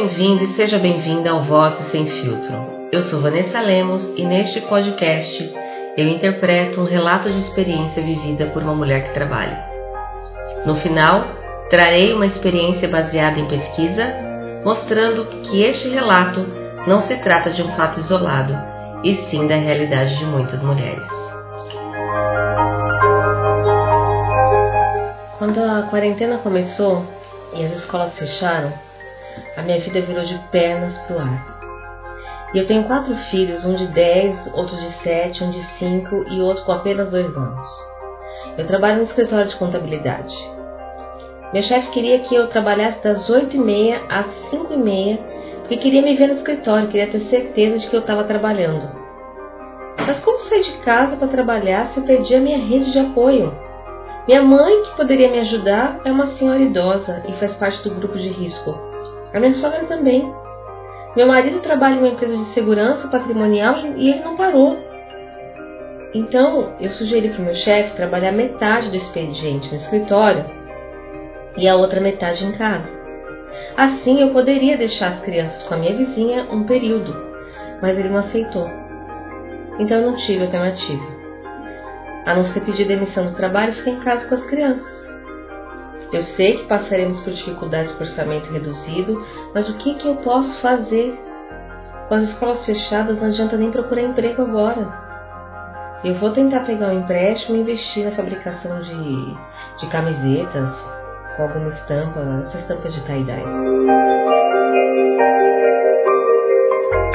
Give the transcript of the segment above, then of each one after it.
bem-vindo e seja bem-vinda ao Vozes Sem Filtro. Eu sou Vanessa Lemos e neste podcast eu interpreto um relato de experiência vivida por uma mulher que trabalha. No final, trarei uma experiência baseada em pesquisa, mostrando que este relato não se trata de um fato isolado, e sim da realidade de muitas mulheres. Quando a quarentena começou e as escolas fecharam, a minha vida virou de pernas pro ar. E eu tenho quatro filhos, um de 10, outro de 7, um de 5 e outro com apenas dois anos. Eu trabalho no escritório de contabilidade. Meu chefe queria que eu trabalhasse das 8h30 às 5h30, porque queria me ver no escritório, queria ter certeza de que eu estava trabalhando. Mas como sair de casa para trabalhar se eu perdi a minha rede de apoio? Minha mãe, que poderia me ajudar, é uma senhora idosa e faz parte do grupo de risco. A minha sogra também. Meu marido trabalha em uma empresa de segurança patrimonial e ele não parou. Então, eu sugeri para o meu chefe trabalhar metade do expediente no escritório e a outra metade em casa. Assim, eu poderia deixar as crianças com a minha vizinha um período, mas ele não aceitou. Então, eu não tive alternativa. A não ser pedir demissão do trabalho e ficar em casa com as crianças. Eu sei que passaremos por dificuldades com orçamento reduzido, mas o que, que eu posso fazer? Com as escolas fechadas, não adianta nem procurar emprego agora. Eu vou tentar pegar um empréstimo e investir na fabricação de, de camisetas com alguma estampa, essas estampas de tie-dye.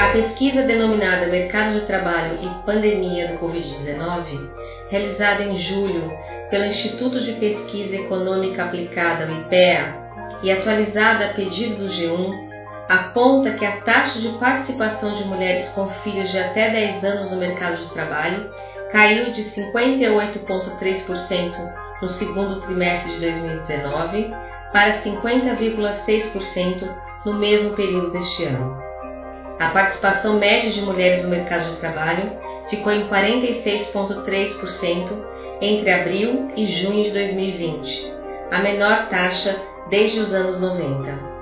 A pesquisa denominada Mercado de Trabalho e Pandemia do Covid-19, realizada em julho pelo Instituto de Pesquisa Econômica Aplicada, o IPEA, e atualizada a pedido do G1, aponta que a taxa de participação de mulheres com filhos de até 10 anos no mercado de trabalho caiu de 58,3% no segundo trimestre de 2019 para 50,6% no mesmo período deste ano. A participação média de mulheres no mercado de trabalho ficou em 46,3% entre abril e junho de 2020, a menor taxa desde os anos 90.